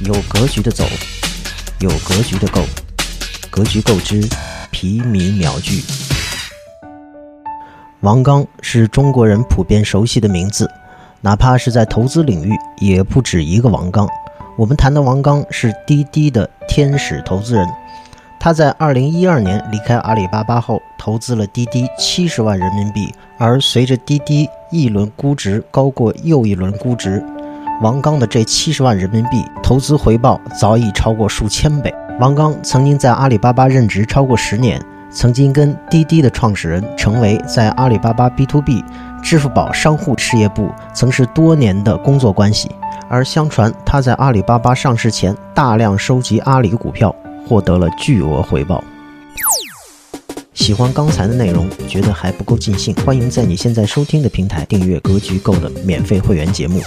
有格局的走，有格局的购，格局购之，皮米秒聚。王刚是中国人普遍熟悉的名字，哪怕是在投资领域，也不止一个王刚。我们谈的王刚是滴滴的天使投资人，他在二零一二年离开阿里巴巴后，投资了滴滴七十万人民币，而随着滴滴一轮估值高过又一轮估值。王刚的这七十万人民币投资回报早已超过数千倍。王刚曾经在阿里巴巴任职超过十年，曾经跟滴滴的创始人陈维在阿里巴巴 B to B、支付宝商户事业部曾是多年的工作关系。而相传他在阿里巴巴上市前大量收集阿里股票，获得了巨额回报。喜欢刚才的内容，觉得还不够尽兴，欢迎在你现在收听的平台订阅《格局够》的免费会员节目。